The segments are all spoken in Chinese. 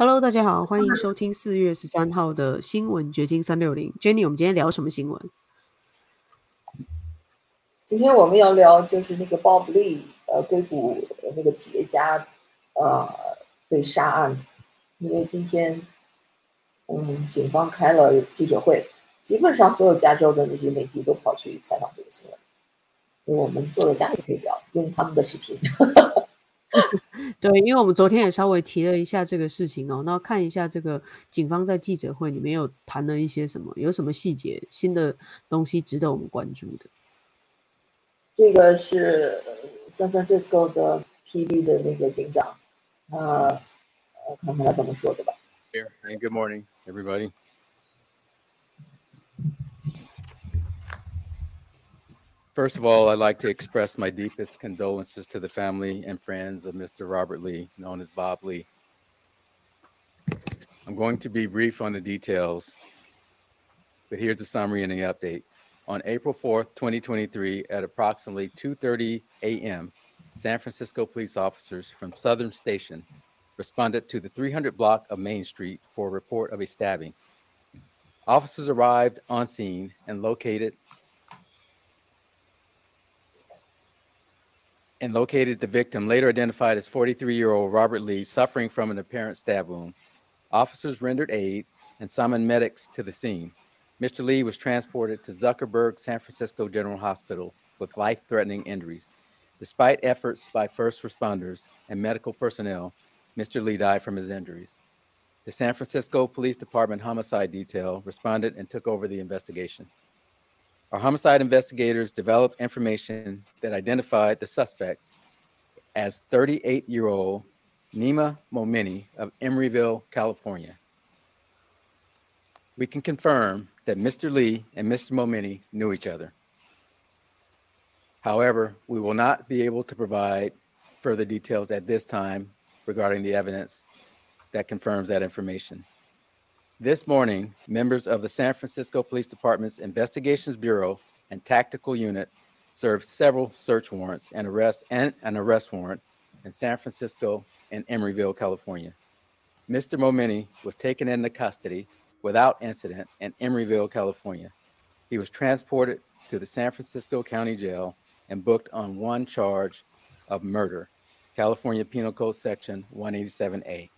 Hello，大家好，欢迎收听四月十三号的新闻掘金三六零。Jenny，我们今天聊什么新闻？今天我们要聊就是那个 Bob Lee，呃，硅谷那个企业家，呃，被杀案。因为今天，嗯，警方开了记者会，基本上所有加州的那些媒体都跑去采访这个新闻。我们做了家就可以聊，用他们的视频。对，因为我们昨天也稍微提了一下这个事情哦，那看一下这个警方在记者会里面有谈了一些什么，有什么细节、新的东西值得我们关注的。这个是 San Francisco 的 PD 的那个警长，呃，看看他怎么说的吧。Here and good morning, everybody. First of all, I'd like to express my deepest condolences to the family and friends of Mr. Robert Lee, known as Bob Lee. I'm going to be brief on the details, but here's a summary and the update. On April 4th, 2023, at approximately 2:30 a.m., San Francisco police officers from Southern Station responded to the 300 block of Main Street for a report of a stabbing. Officers arrived on scene and located and located the victim, later identified as 43 year old Robert Lee, suffering from an apparent stab wound. Officers rendered aid and summoned medics to the scene. Mr. Lee was transported to Zuckerberg San Francisco General Hospital with life threatening injuries. Despite efforts by first responders and medical personnel, Mr. Lee died from his injuries. The San Francisco Police Department Homicide Detail responded and took over the investigation. Our homicide investigators developed information that identified the suspect as 38 year old Nima Momini of Emeryville, California. We can confirm that Mr. Lee and Mr. Momini knew each other. However, we will not be able to provide further details at this time regarding the evidence that confirms that information. This morning, members of the San Francisco Police Department's Investigations Bureau and Tactical Unit served several search warrants and arrest and an arrest warrant in San Francisco and Emeryville, California. Mr. Momini was taken into custody without incident in Emeryville, California. He was transported to the San Francisco County Jail and booked on one charge of murder, California Penal Code Section 187A.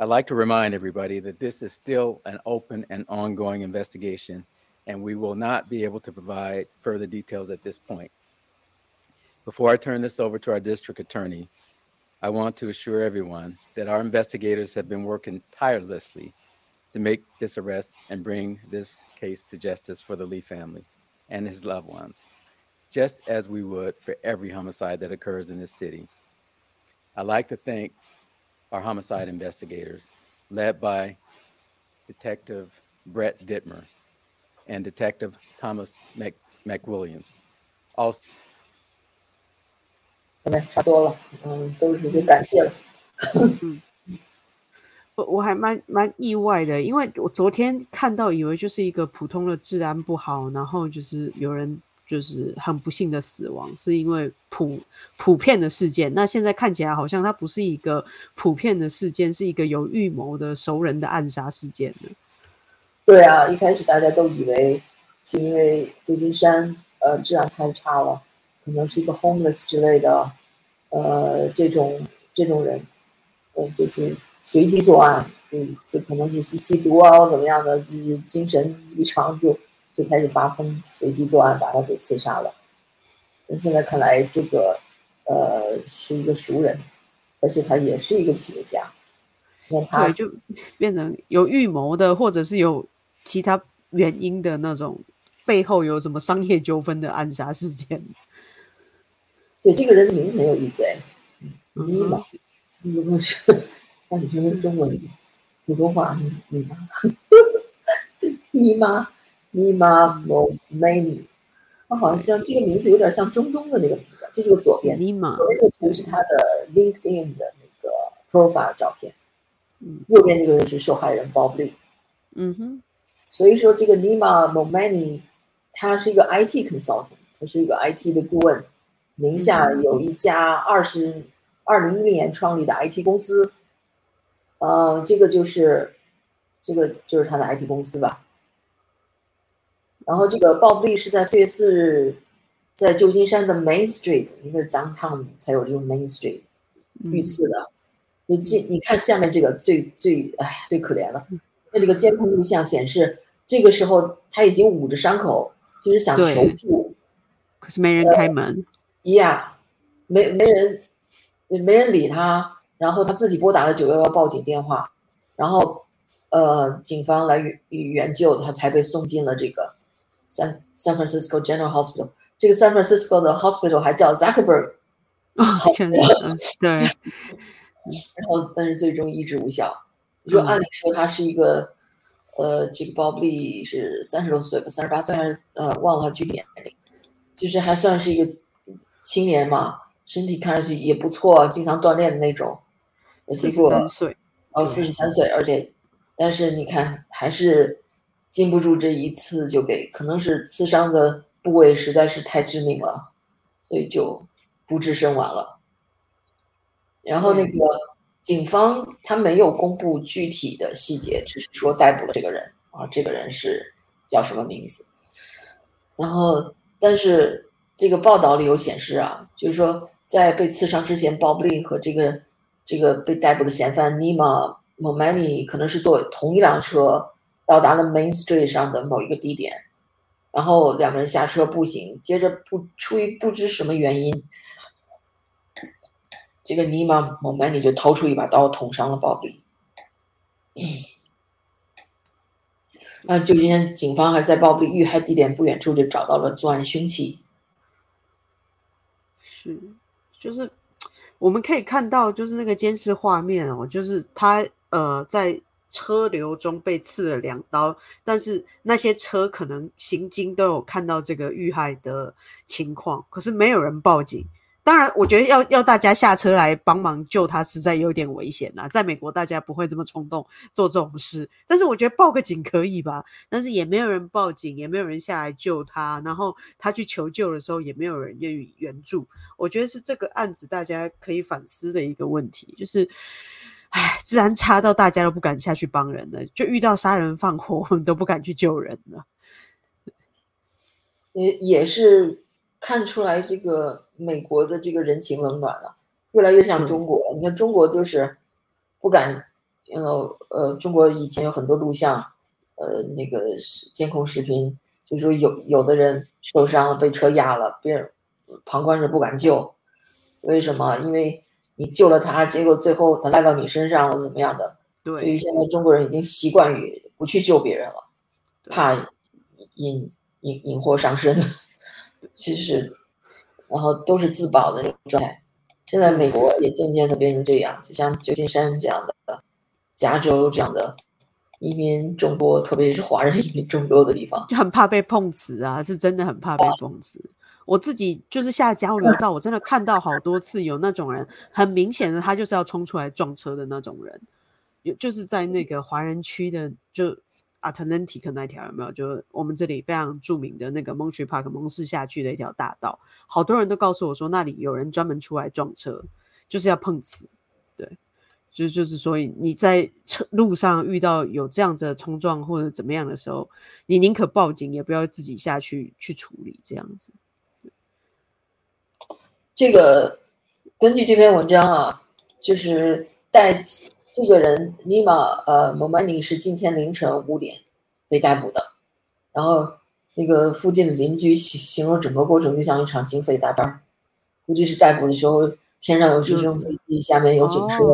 I'd like to remind everybody that this is still an open and ongoing investigation, and we will not be able to provide further details at this point. Before I turn this over to our district attorney, I want to assure everyone that our investigators have been working tirelessly to make this arrest and bring this case to justice for the Lee family and his loved ones, just as we would for every homicide that occurs in this city. I'd like to thank our homicide investigators, led by Detective Brett Dittmer and Detective Thomas Mc, McWilliams. Also, 好嘞，差不多了，嗯，都是些感谢了。我我还蛮蛮意外的，因为我昨天看到以为就是一个普通的治安不好，然后就是有人 就是很不幸的死亡，是因为普普遍的事件。那现在看起来好像它不是一个普遍的事件，是一个有预谋的熟人的暗杀事件呢。对啊，一开始大家都以为是因为旧金山呃治安太差了，可能是一个 homeless 之类的，呃这种这种人，呃就是随机作案，就就可能是吸毒啊或怎么样的，就是精神异常就就开始发疯，随机作案把他给刺杀了。但现在看来，这个呃是一个熟人，而且他也是一个企业家。那他对，就变成有预谋的，或者是有其他原因的那种背后有什么商业纠纷的暗杀事件。对这个人的名字很有意思哎，尼嗯玛，如果是让你说中文普通话，尼玛，这尼玛尼玛莫梅尼，他好像这个名字有点像中东的那个名字，这就是左边，左边这个图是他的 LinkedIn 的那个 profile 照片，嗯。右边这个人是受害人 Bob Lee。嗯哼，所以说，这个 Nima Momani 他是一个 IT consultant，他是一个 IT 的顾问，名下有一家二十二零一零年创立的 IT 公司，呃，这个就是这个就是他的 IT 公司吧。然后这个鲍布利是在四月四日在旧金山的 Main Street，一个 downtown 才有这种 Main Street 遇刺的。你进你看下面这个最最哎最可怜了，那这个监控录像显示，这个时候他已经捂着伤口，就是想求助，可是没人开门。呀，没没人没人理他，然后他自己拨打了九幺幺报警电话，然后呃警方来援援救他，才被送进了这个 San San Francisco General Hospital。这个 San Francisco 的 hospital 还叫 Zuckerberg，哦，天哪，对。然后，但是最终医治无效。你说，按理说他是一个，呃，这个 Bob Lee 是三十多岁吧，三十八岁还是呃，忘了具体年龄，就是还算是一个青年嘛，身体看上去也不错，经常锻炼的那种。四十三岁，哦，四十三岁，而且，但是你看，还是禁不住这一次就给，可能是刺伤的部位实在是太致命了，所以就不治身亡了。然后那个警方他没有公布具体的细节，只是说逮捕了这个人啊，这个人是叫什么名字？然后，但是这个报道里有显示啊，就是说在被刺伤之前，Bob Lee 和这个这个被逮捕的嫌犯 Nima Momani 可能是坐同一辆车到达了 Main Street 上的某一个地点，然后两个人下车步行，接着不出于不知什么原因。这个尼玛蒙曼尼就掏出一把刀捅伤了鲍比。啊，就今天警方还在鲍比遇害地点不远处就找到了作案凶器。是，就是我们可以看到，就是那个监视画面哦，就是他呃在车流中被刺了两刀，但是那些车可能行经都有看到这个遇害的情况，可是没有人报警。当然，我觉得要要大家下车来帮忙救他，实在有点危险呐。在美国，大家不会这么冲动做这种事。但是，我觉得报个警可以吧？但是也没有人报警，也没有人下来救他。然后他去求救的时候，也没有人愿意援助。我觉得是这个案子大家可以反思的一个问题，就是，唉，自然差到大家都不敢下去帮人了。就遇到杀人放火，我们都不敢去救人了。也也是。看出来这个美国的这个人情冷暖了，越来越像中国。你看中国就是不敢，呃呃，中国以前有很多录像，呃，那个监控视频，就说有有的人受伤了被车压了，别人旁观者不敢救，为什么？因为你救了他，结果最后他赖到你身上了，怎么样的？对。所以现在中国人已经习惯于不去救别人了，怕引引引祸上身。其实，然后都是自保的那种状态。现在美国也渐渐的变成这样，就像旧金山这样的、加州这样的移民众多，特别是华人移民众多的地方，就很怕被碰瓷啊，是真的很怕被碰瓷。我自己就是下交流照，我真的看到好多次有那种人，很明显的他就是要冲出来撞车的那种人，有就是在那个华人区的就。Atlantic 那条有没有？就我们这里非常著名的那个 Montreal Park 蒙氏下去的一条大道，好多人都告诉我说，那里有人专门出来撞车，就是要碰瓷。对，就就是所以你在车路上遇到有这样子的冲撞或者怎么样的时候，你宁可报警，也不要自己下去去处理这样子。这个根据这篇文章啊，就是带。这个人尼玛呃蒙曼尼是今天凌晨五点被逮捕的，然后那个附近的邻居形形容整个过程就像一场警匪大战，估计是逮捕的时候天上有直升飞机，下面有警车，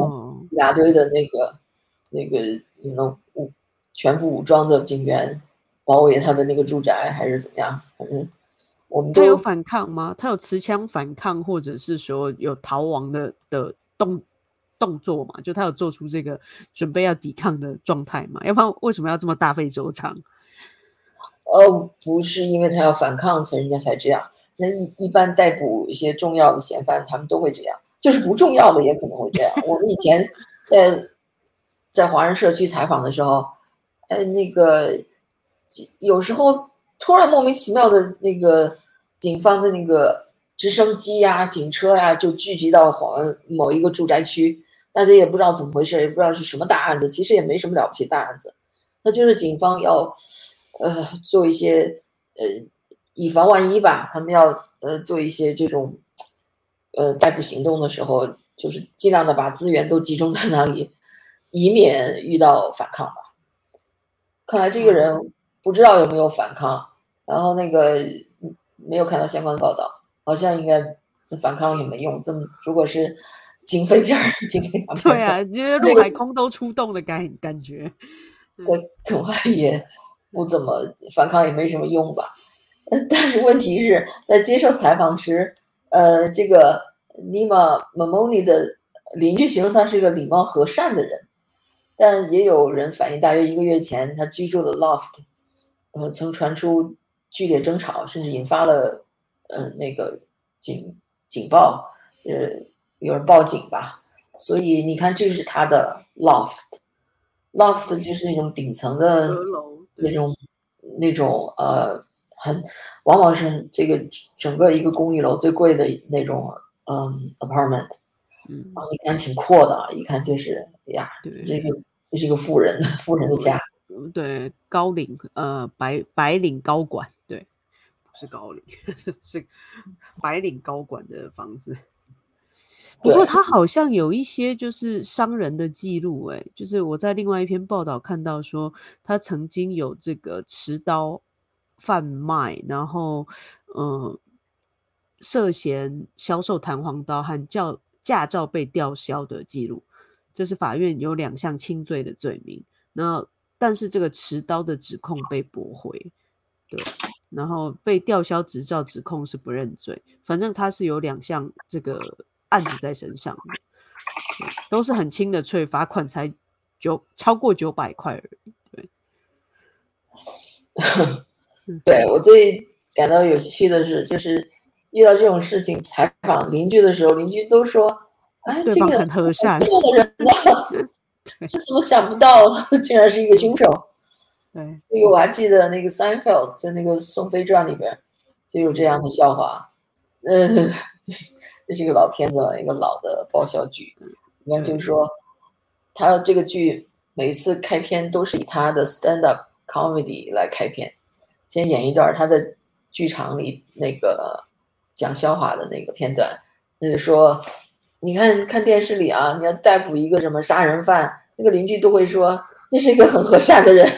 一大堆的那个那个那种武全副武装的警员包围他的那个住宅，还是怎么样？反正我们他有反抗吗？他有持枪反抗，或者是说有逃亡的的动？动作嘛，就他有做出这个准备要抵抗的状态嘛？要不然为什么要这么大费周章？呃，不是因为他要反抗，所以人家才这样。那一一般逮捕一些重要的嫌犯，他们都会这样，就是不重要的也可能会这样。我们以前在在华人社区采访的时候，呃，那个有时候突然莫名其妙的那个警方的那个直升机呀、警车呀就聚集到黄某一个住宅区。大家也不知道怎么回事，也不知道是什么大案子，其实也没什么了不起大案子，那就是警方要呃做一些呃以防万一吧，他们要呃做一些这种呃逮捕行动的时候，就是尽量的把资源都集中在那里，以免遇到反抗吧。看来这个人不知道有没有反抗，然后那个没有看到相关的报道，好像应该反抗也没用。这么如果是。警匪片儿，警匪片对啊，因为陆海空都出动的感感觉，我恐怕也不怎么反抗，也没什么用吧。但是问题是在接受采访时，呃，这个尼玛马蒙尼的邻居形容他是一个礼貌和善的人，但也有人反映，大约一个月前，他居住的 loft，呃，曾传出剧烈争吵，甚至引发了呃那个警警报，呃。有人报警吧，所以你看，这是他的 loft，loft 就是那种顶层的那种那种呃，很往往是这个整个一个公寓楼最贵的那种嗯 apartment，嗯，然后你看挺阔的，一看就是呀，这个这是一个富人富人的家，对，高领呃白白领高管，对，不是高领 是白领高管的房子。不过他好像有一些就是商人的记录，哎，就是我在另外一篇报道看到说，他曾经有这个持刀贩卖，然后嗯，涉嫌销售弹簧刀和教驾照被吊销的记录，这是法院有两项轻罪的罪名。那但是这个持刀的指控被驳回，对，然后被吊销执照指控是不认罪，反正他是有两项这个。案子在身上的，都是很轻的罪，罚款才九超过九百块而已。对，对我最感到有趣的是，就是遇到这种事情采访邻居的时候，邻居都说：“哎，这个很和善的人 呢，这怎么想不到，竟然是一个凶手？”对，所以我还记得那个《Seinfeld》在那个《宋飞传》里边就有这样的笑话，嗯。这是一个老片子了，一个老的爆笑剧。一般就是说，他这个剧每一次开篇都是以他的 stand up comedy 来开篇，先演一段他在剧场里那个讲笑话的那个片段。就是说，你看看电视里啊，你要逮捕一个什么杀人犯，那个邻居都会说这是一个很和善的人。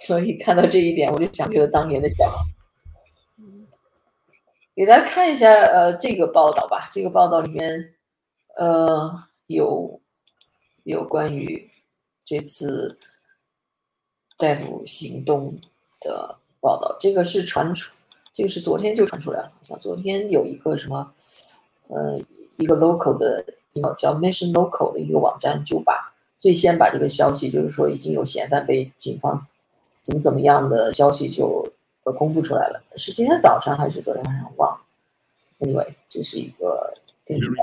所以看到这一点，我就想起了当年的小孩。给大家看一下，呃，这个报道吧。这个报道里面，呃，有有关于这次逮捕行动的报道。这个是传出，这个是昨天就传出来了。好像昨天有一个什么，呃，一个 local 的，叫 Mission Local 的一个网站，就把最先把这个消息，就是说已经有嫌犯被警方怎么怎么样的消息就。公布出来了，是今天早上还是昨天晚上？忘了。Anyway，这是一个电视台。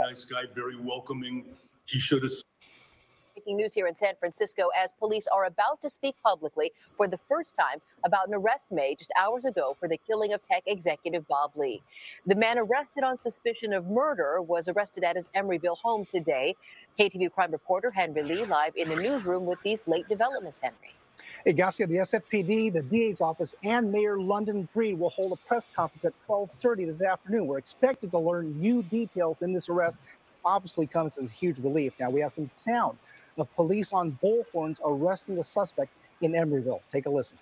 Breaking news here in San Francisco as police are about to speak publicly for the first time about an arrest made just hours ago for the killing of tech executive Bob Lee. The man arrested on suspicion of murder was arrested at his Emeryville home today. KTVU crime reporter Henry Lee live in the newsroom with these late developments, Henry. Hey, Garcia, the SFPD, the DA's office, and Mayor London Breed will hold a press conference at 12:30 this afternoon. We're expected to learn new details in this arrest. Obviously, comes as a huge relief. Now we have some sound of police on bullhorns arresting the suspect in Emeryville. Take a listen.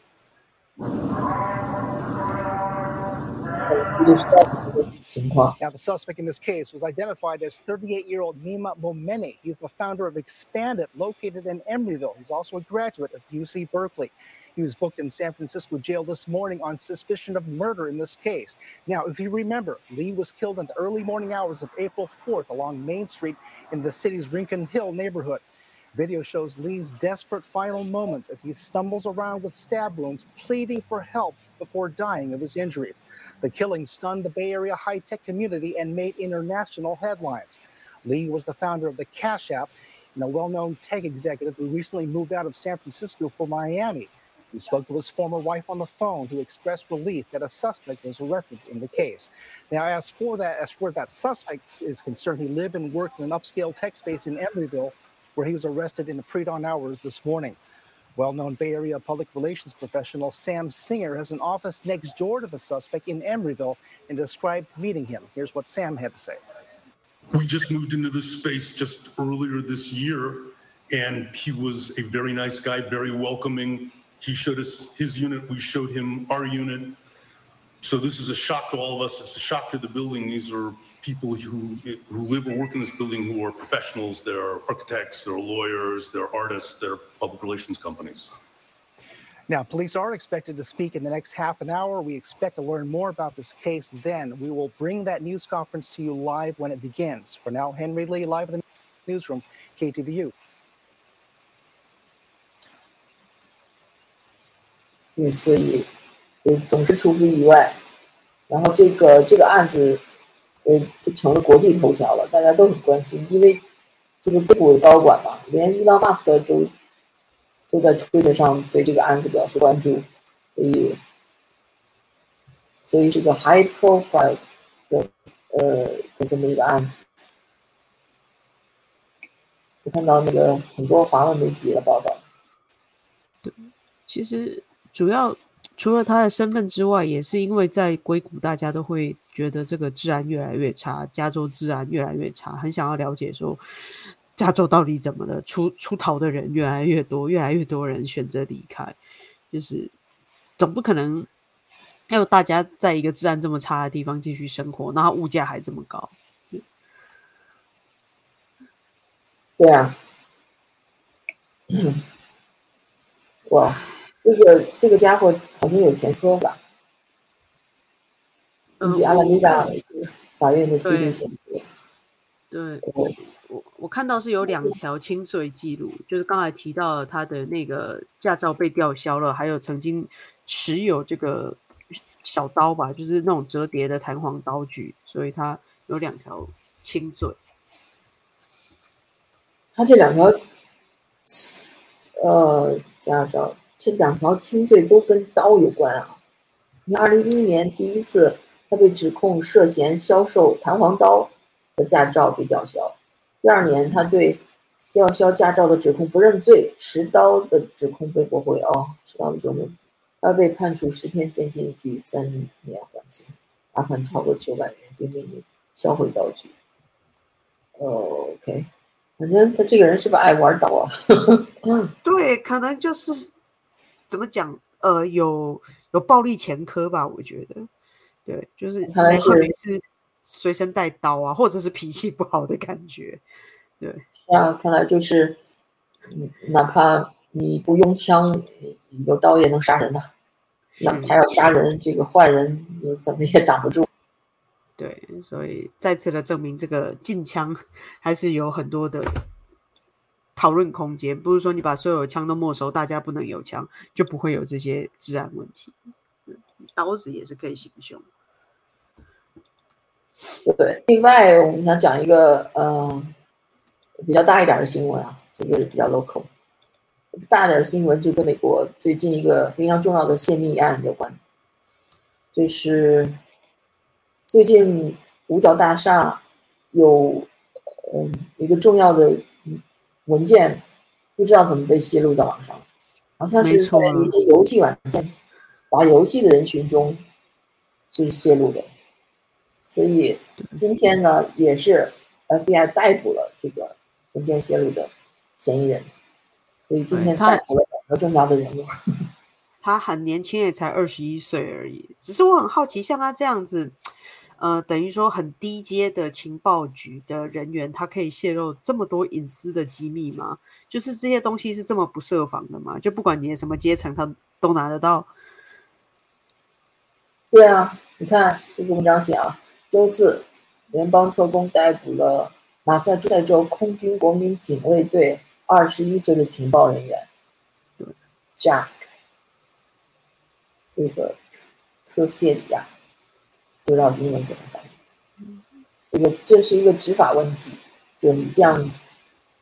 Now, the suspect in this case was identified as 38 year old Nima Momene. He's the founder of Expanded, located in Emeryville. He's also a graduate of UC Berkeley. He was booked in San Francisco jail this morning on suspicion of murder in this case. Now, if you remember, Lee was killed in the early morning hours of April 4th along Main Street in the city's Rincon Hill neighborhood. Video shows Lee's desperate final moments as he stumbles around with stab wounds, pleading for help before dying of his injuries. The killing stunned the Bay Area high tech community and made international headlines. Lee was the founder of the Cash App and a well known tech executive who recently moved out of San Francisco for Miami. He spoke to his former wife on the phone, who expressed relief that a suspect was arrested in the case. Now, as for that, as for that suspect is concerned, he lived and worked in an upscale tech space in Emeryville, where he was arrested in the pre-dawn hours this morning. Well-known Bay Area public relations professional Sam Singer has an office next door to the suspect in Emeryville and described meeting him. Here's what Sam had to say. We just moved into this space just earlier this year, and he was a very nice guy, very welcoming. He showed us his unit, we showed him our unit. So this is a shock to all of us. It's a shock to the building. These are people who who live or work in this building who are professionals. They're architects, they're lawyers, they're artists, they're public relations companies. Now, police are expected to speak in the next half an hour. We expect to learn more about this case then. We will bring that news conference to you live when it begins. For now, Henry Lee, live in the newsroom, KTVU. 对，所以呃总是出乎意外，然后这个这个案子 呃就成了国际头条了，大家都很关心，因为这个硅谷的高管嘛，连伊朗马斯克都都在推特上对这个案子表示关注，所以所以这个 high profile 的呃的这么一个案子，我看到那个很多华文媒体的报道。对其实主要除了他的身份之外，也是因为在硅谷，大家都会觉得这个治安越来越差，加州治安越来越差，很想要了解说加州到底怎么了，出出逃的人越来越多，越来越多人选择离开，就是总不可能还有大家在一个治安这么差的地方继续生活，然后物价还这么高。对啊，哇，这个这个家伙好像有前科吧？根据阿拉米达法院的记录显示，对我我看到是有两条轻罪记录，就是刚才提到他的那个驾照被吊销了，还有曾经持有这个小刀吧，就是那种折叠的弹簧刀具，所以他有两条轻罪。他这两条呃驾照，这两条轻罪都跟刀有关啊。你二零一一年第一次他被指控涉嫌销售弹簧刀的驾照被吊销，第二年他对吊销驾照的指控不认罪，持刀的指控被驳回。哦，持刀的指控，他被判处十天监禁以及三年缓刑，罚款超过九百元，并命令销毁刀具。，OK。反正他这个人是不是爱玩刀啊？对，可能就是怎么讲，呃，有有暴力前科吧？我觉得，对，就是谁会没事随身带刀啊，或者是脾气不好的感觉。对，是啊，看来就是，嗯，哪怕你不用枪，有刀也能杀人的。那他要杀人，这个坏人你怎么也挡不住。对，所以再次的证明，这个禁枪还是有很多的讨论空间。不是说你把所有枪都没收，大家不能有枪，就不会有这些治安问题。刀子也是可以行凶。对，另外我们想讲一个嗯比较大一点的新闻啊，这个比较 local。大点的新闻就跟美国最近一个非常重要的泄密案有关，就是。最近五角大厦有嗯一个重要的文件，不知道怎么被泄露到网上，好像是在一些游戏软件打游戏的人群中是泄露的，所以今天呢也是 FBI 逮捕了这个文件泄露的嫌疑人，所以今天逮捕了两个重要的人物。他很年轻，也才二十一岁而已。只是我很好奇，像他这样子。呃，等于说很低阶的情报局的人员，他可以泄露这么多隐私的机密吗？就是这些东西是这么不设防的吗？就不管你什么阶层，他都拿得到？对啊，你看这个文章写啊，周四，联邦特工逮捕了马萨诸塞州空军国民警卫队二十一岁的情报人员，Jack，这个特谢里亚。不知道英文怎么翻译。这个这是一个执法问题。准将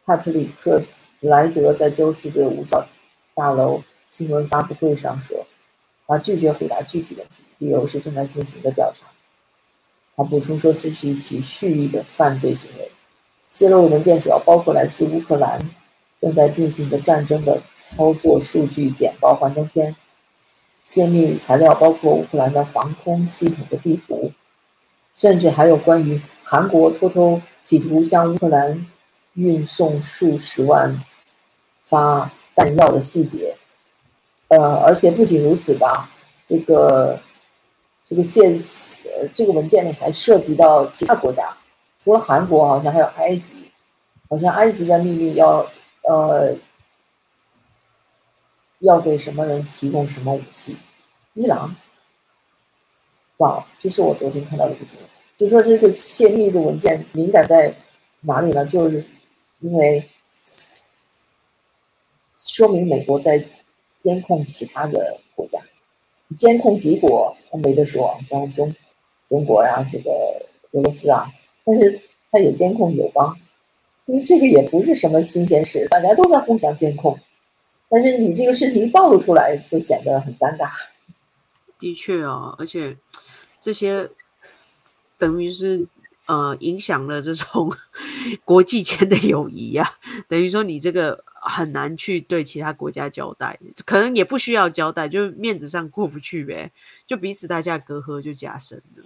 帕特里克莱德在周四的五角大楼新闻发布会上说，他拒绝回答具体问题，理由是正在进行的调查。他补充说，这是一起蓄意的犯罪行为。泄露文件主要包括来自乌克兰正在进行的战争的操作数据简报幻灯片，泄密材料包括乌克兰的防空系统的地图，甚至还有关于韩国偷偷企图向乌克兰运送数十万发弹药的细节。呃，而且不仅如此吧，这个。这个现呃，这个文件里还涉及到其他国家，除了韩国，好像还有埃及，好像埃及在秘密要呃要给什么人提供什么武器，伊朗，哇，这是我昨天看到的一个新闻，就说这个泄密的文件敏感在哪里呢？就是因为说明美国在监控其他的国家。监控敌国，他没得说，像中中国呀，这个俄罗斯啊，但是他也监控友邦，就是这个也不是什么新鲜事，大家都在互相监控，但是你这个事情一暴露出来，就显得很尴尬。的确啊，而且这些等于是呃影响了这种国际间的友谊呀，等于说你这个。很难去对其他国家交代，可能也不需要交代，就面子上过不去呗，就彼此大家隔阂就加深了。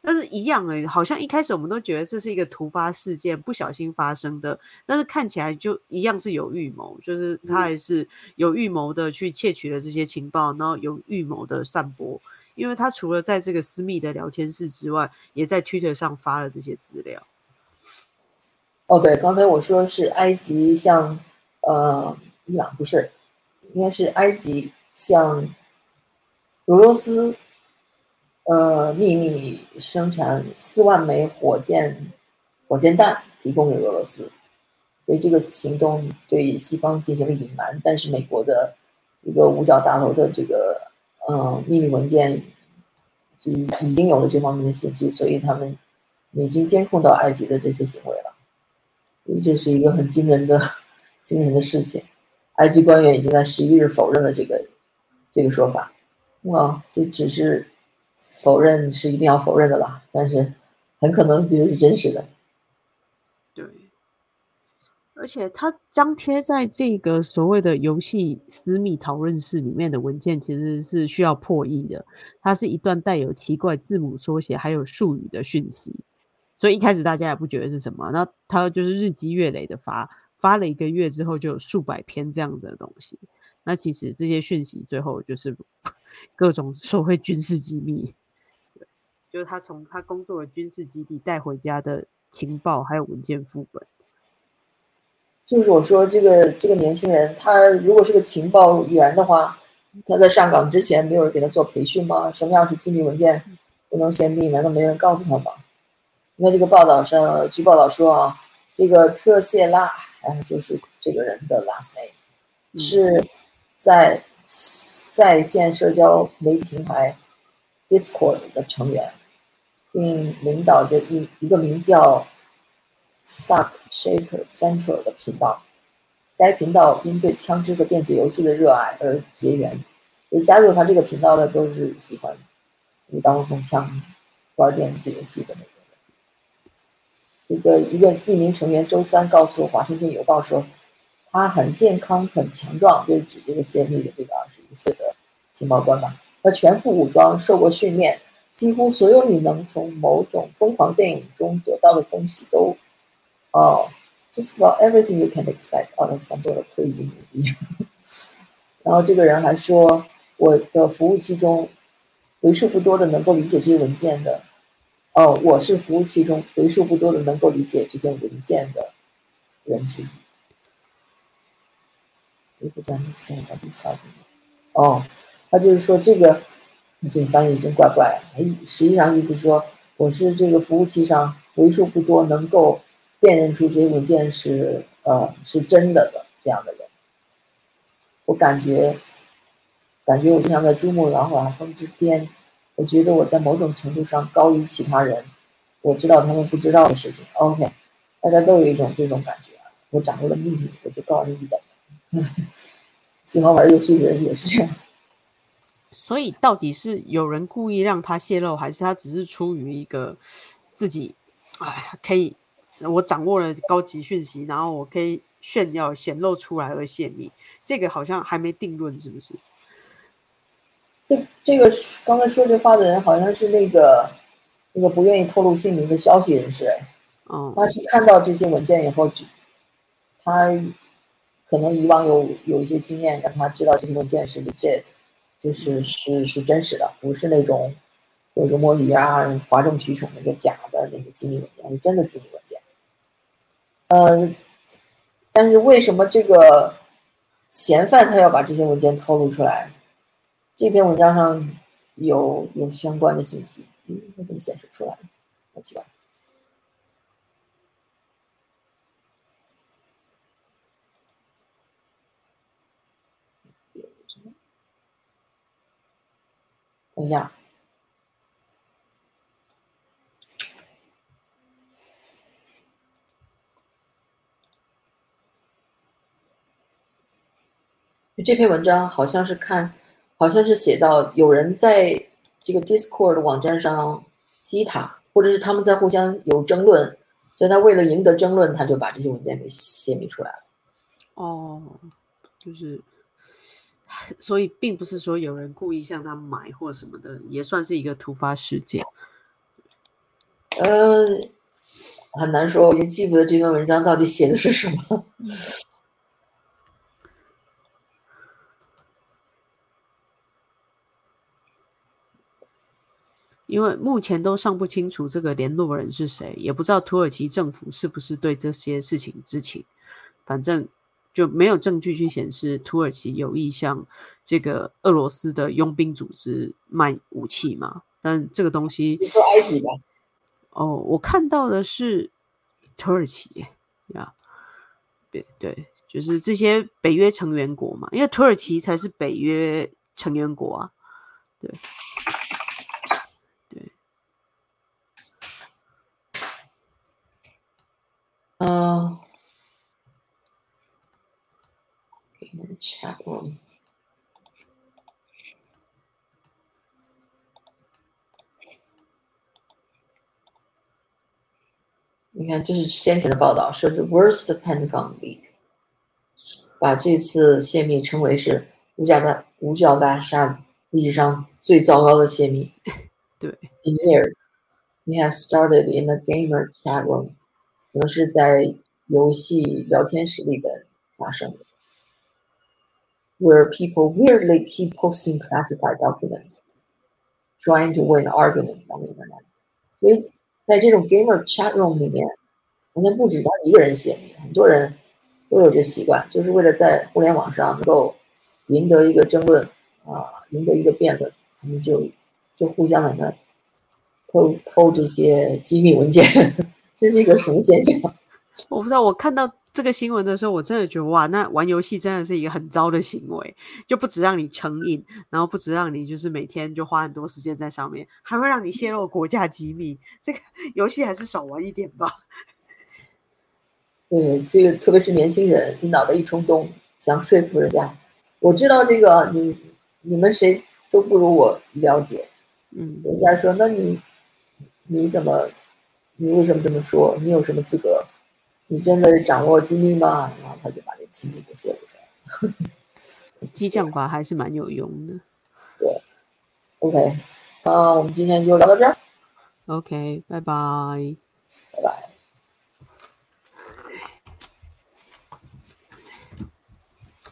但是一样哎，好像一开始我们都觉得这是一个突发事件，不小心发生的，但是看起来就一样是有预谋，就是他还是有预谋的去窃取了这些情报，然后有预谋的散播，因为他除了在这个私密的聊天室之外，也在 Twitter 上发了这些资料。哦，对，刚才我说是埃及向。呃，伊朗不是，应该是埃及向俄罗斯，呃，秘密生产四万枚火箭火箭弹，提供给俄罗斯，所以这个行动对西方进行了隐瞒。但是美国的一个五角大楼的这个呃秘密文件，已已经有了这方面的信息，所以他们已经监控到埃及的这些行为了，所以这是一个很惊人的。惊人的事情，埃及官员已经在十一日否认了这个这个说法。哇，这只是否认是一定要否认的啦，但是很可能其实是真实的。对，而且他张贴在这个所谓的游戏私密讨论室里面的文件，其实是需要破译的。它是一段带有奇怪字母缩写还有术语的讯息，所以一开始大家也不觉得是什么。那他就是日积月累的发。发了一个月之后，就有数百篇这样子的东西。那其实这些讯息最后就是 各种所谓军事机密，就是他从他工作的军事基地带回家的情报还有文件副本。就是我说这个这个年轻人，他如果是个情报员的话，他在上岗之前没有人给他做培训吗？什么样是机密文件不能泄密？难道没人告诉他吗？那这个报道上，据报道说啊，这个特谢拉。哎，就是这个人的 last name，是在在线社交媒体平台 Discord 的成员，并领导着一一个名叫 Fuck Shaker Central 的频道。该频道因对枪支和电子游戏的热爱而结缘，就加入他这个频道的都是喜欢舞刀弄枪、玩电子游戏的那个。这个一个一名成员周三告诉《华盛顿邮报》说，他很健康、很强壮，就是指这个泄密的这个二十一岁的情报官吧。他全副武装，受过训练，几乎所有你能从某种疯狂电影中得到的东西都，哦，just about everything you can expect out of some sort of crazy movie。然后这个人还说，我的服务器中为数不多的能够理解这些文件的。哦，我是服务器中为数不多的能够理解这些文件的人之一。哦，他就是说这个，这翻译真怪怪。实际上意思说，我是这个服务器上为数不多能够辨认出这些文件是呃是真的的这样的人。我感觉，感觉我就像在珠穆朗玛峰之巅。我觉得我在某种程度上高于其他人，我知道他们不知道的事情。OK，大家都有一种这种感觉。我掌握了秘密，我就高人一等。喜欢玩游戏的人也是这样。所以到底是有人故意让他泄露，还是他只是出于一个自己，哎，可以我掌握了高级讯息，然后我可以炫耀显露出来而泄密？这个好像还没定论，是不是？这这个刚才说这话的人好像是那个那个不愿意透露姓名的消息人士，哎，嗯，他是看到这些文件以后，他可能以往有有一些经验，让他知道这些文件是 legit。就是是是真实的，不是那种有种摸鱼啊、哗众取宠那个假的那个机密文件，是真的机密文件。呃，但是为什么这个嫌犯他要把这些文件透露出来？这篇文章上有有相关的信息，嗯，为什么显示出来？好奇怪。等一下，这篇文章好像是看，好像是写到有人在这个 Discord 网站上激他，或者是他们在互相有争论，所以他为了赢得争论，他就把这些文件给泄密出来了。哦，就是。所以并不是说有人故意向他买或什么的，也算是一个突发事件。呃，很难说，我已经记不得这篇文章到底写的是什么。因为目前都尚不清楚这个联络人是谁，也不知道土耳其政府是不是对这些事情知情。反正。就没有证据去显示土耳其有意向这个俄罗斯的佣兵组织卖武器嘛？但这个东西，你说埃及吧？哦，我看到的是土耳其呀，对对，就是这些北约成员国嘛，因为土耳其才是北约成员国啊，对对，嗯。Chat room。你看，这是先前的报道，说 the worst Pentagon leak，把这次泄密称为是五角大五角大厦历史上最糟糕的泄密。对，in here we have started in a gamer chat room，可能是在游戏聊天室里边发生的。Where people weirdly keep posting classified documents, trying to win arguments on the internet. 所以在这种 gamer chat room 里面，好像不止他一个人写，很多人都有这习惯，就是为了在互联网上能够赢得一个争论啊，赢得一个辩论，他们就就互相在那偷偷这些机密文件，这是一个什么现象？我不知道，我看到这个新闻的时候，我真的觉得哇，那玩游戏真的是一个很糟的行为，就不止让你成瘾，然后不止让你就是每天就花很多时间在上面，还会让你泄露国家机密。这个游戏还是少玩一点吧。对，这个特别是年轻人，你脑袋一冲动，想说服人家，我知道这个，你你们谁都不如我了解。嗯，人家说，那你你怎么，你为什么这么说？你有什么资格？你真的掌握机密吗？然后他就把那机密给泄露出来。激将法还是蛮有用的。对，OK，那，我们今天就聊到这儿。OK，拜拜。拜拜。